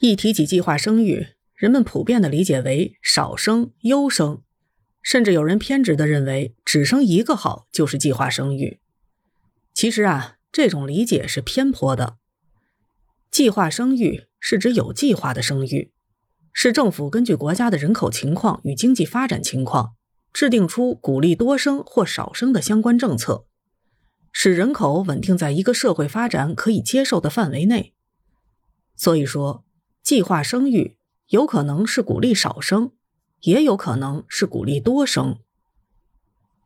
一提起计划生育，人们普遍的理解为少生、优生，甚至有人偏执的认为只生一个好就是计划生育。其实啊，这种理解是偏颇的。计划生育是指有计划的生育，是政府根据国家的人口情况与经济发展情况，制定出鼓励多生或少生的相关政策，使人口稳定在一个社会发展可以接受的范围内。所以说，计划生育有可能是鼓励少生，也有可能是鼓励多生。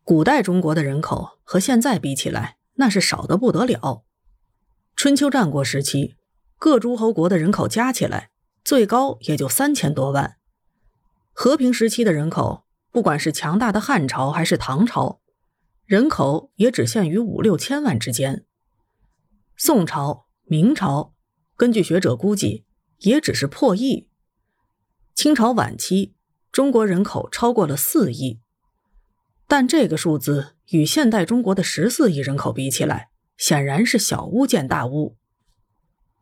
古代中国的人口和现在比起来，那是少得不得了。春秋战国时期。各诸侯国的人口加起来，最高也就三千多万。和平时期的人口，不管是强大的汉朝还是唐朝，人口也只限于五六千万之间。宋朝、明朝，根据学者估计，也只是破亿。清朝晚期，中国人口超过了四亿，但这个数字与现代中国的十四亿人口比起来，显然是小巫见大巫。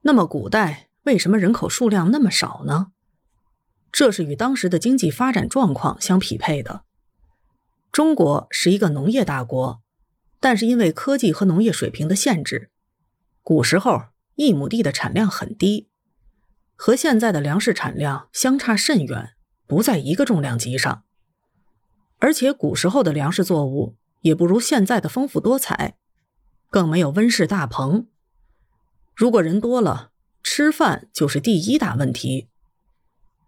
那么，古代为什么人口数量那么少呢？这是与当时的经济发展状况相匹配的。中国是一个农业大国，但是因为科技和农业水平的限制，古时候一亩地的产量很低，和现在的粮食产量相差甚远，不在一个重量级上。而且古时候的粮食作物也不如现在的丰富多彩，更没有温室大棚。如果人多了，吃饭就是第一大问题。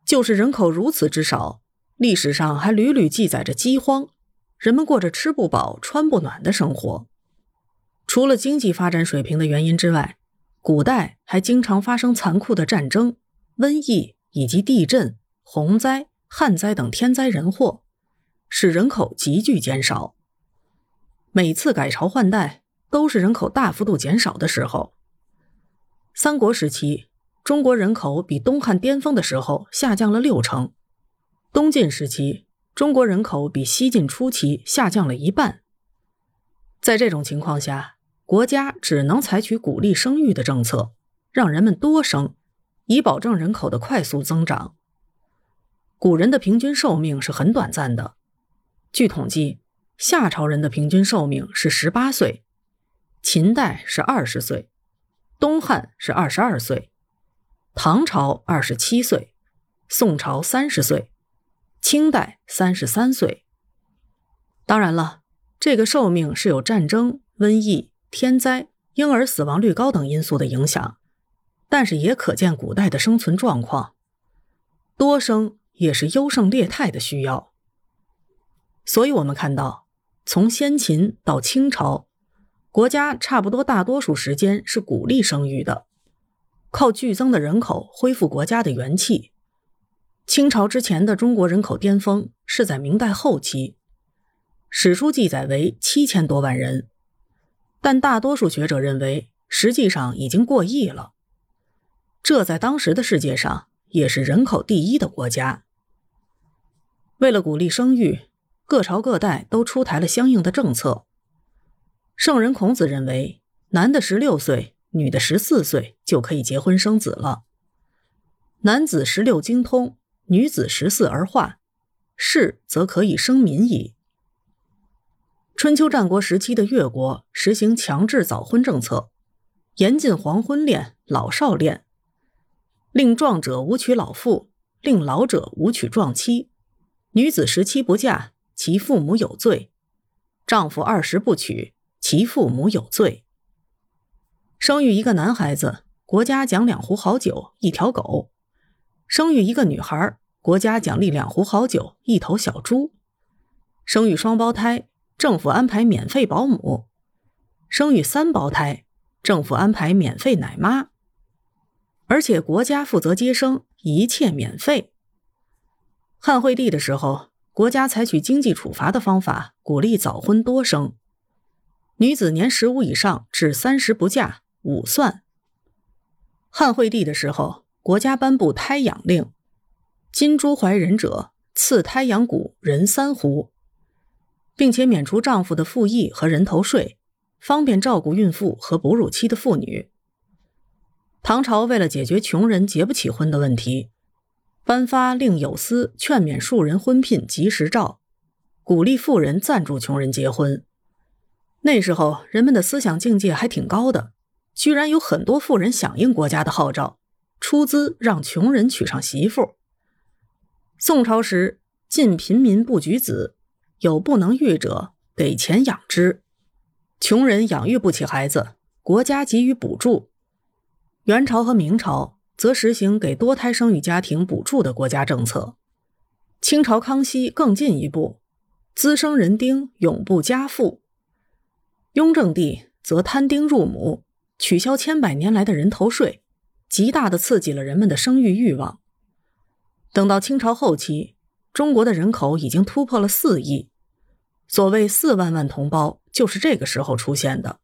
就是人口如此之少，历史上还屡屡记载着饥荒，人们过着吃不饱、穿不暖的生活。除了经济发展水平的原因之外，古代还经常发生残酷的战争、瘟疫以及地震、洪灾、旱灾等天灾人祸，使人口急剧减少。每次改朝换代，都是人口大幅度减少的时候。三国时期，中国人口比东汉巅峰的时候下降了六成；东晋时期，中国人口比西晋初期下降了一半。在这种情况下，国家只能采取鼓励生育的政策，让人们多生，以保证人口的快速增长。古人的平均寿命是很短暂的，据统计，夏朝人的平均寿命是十八岁，秦代是二十岁。东汉是二十二岁，唐朝二十七岁，宋朝三十岁，清代三十三岁。当然了，这个寿命是有战争、瘟疫、天灾、婴儿死亡率高等因素的影响，但是也可见古代的生存状况，多生也是优胜劣汰的需要。所以，我们看到，从先秦到清朝。国家差不多大多数时间是鼓励生育的，靠剧增的人口恢复国家的元气。清朝之前的中国人口巅峰是在明代后期，史书记载为七千多万人，但大多数学者认为实际上已经过亿了。这在当时的世界上也是人口第一的国家。为了鼓励生育，各朝各代都出台了相应的政策。圣人孔子认为，男的十六岁，女的十四岁就可以结婚生子了。男子十六精通，女子十四而化，是则可以生民矣。春秋战国时期的越国实行强制早婚政策，严禁黄昏恋、老少恋，令壮者无娶老妇，令老者无娶壮妻。女子十七不嫁，其父母有罪；丈夫二十不娶。其父母有罪。生育一个男孩子，国家奖两壶好酒、一条狗；生育一个女孩，国家奖励两壶好酒、一头小猪；生育双胞胎，政府安排免费保姆；生育三胞胎，政府安排免费奶妈。而且国家负责接生，一切免费。汉惠帝的时候，国家采取经济处罚的方法，鼓励早婚多生。女子年十五以上至三十不嫁，五算。汉惠帝的时候，国家颁布胎养令，金珠怀人者赐胎养谷人三斛，并且免除丈夫的赋役和人头税，方便照顾孕妇和哺乳期的妇女。唐朝为了解决穷人结不起婚的问题，颁发令有司劝免庶人婚聘及时诏，鼓励富人赞助穷人结婚。那时候人们的思想境界还挺高的，居然有很多富人响应国家的号召，出资让穷人娶上媳妇。宋朝时禁贫民不举子，有不能育者，给钱养之。穷人养育不起孩子，国家给予补助。元朝和明朝则实行给多胎生育家庭补助的国家政策，清朝康熙更进一步，滋生人丁，永不加赋。雍正帝则摊丁入亩，取消千百年来的人头税，极大的刺激了人们的生育欲望。等到清朝后期，中国的人口已经突破了四亿，所谓四万万同胞就是这个时候出现的。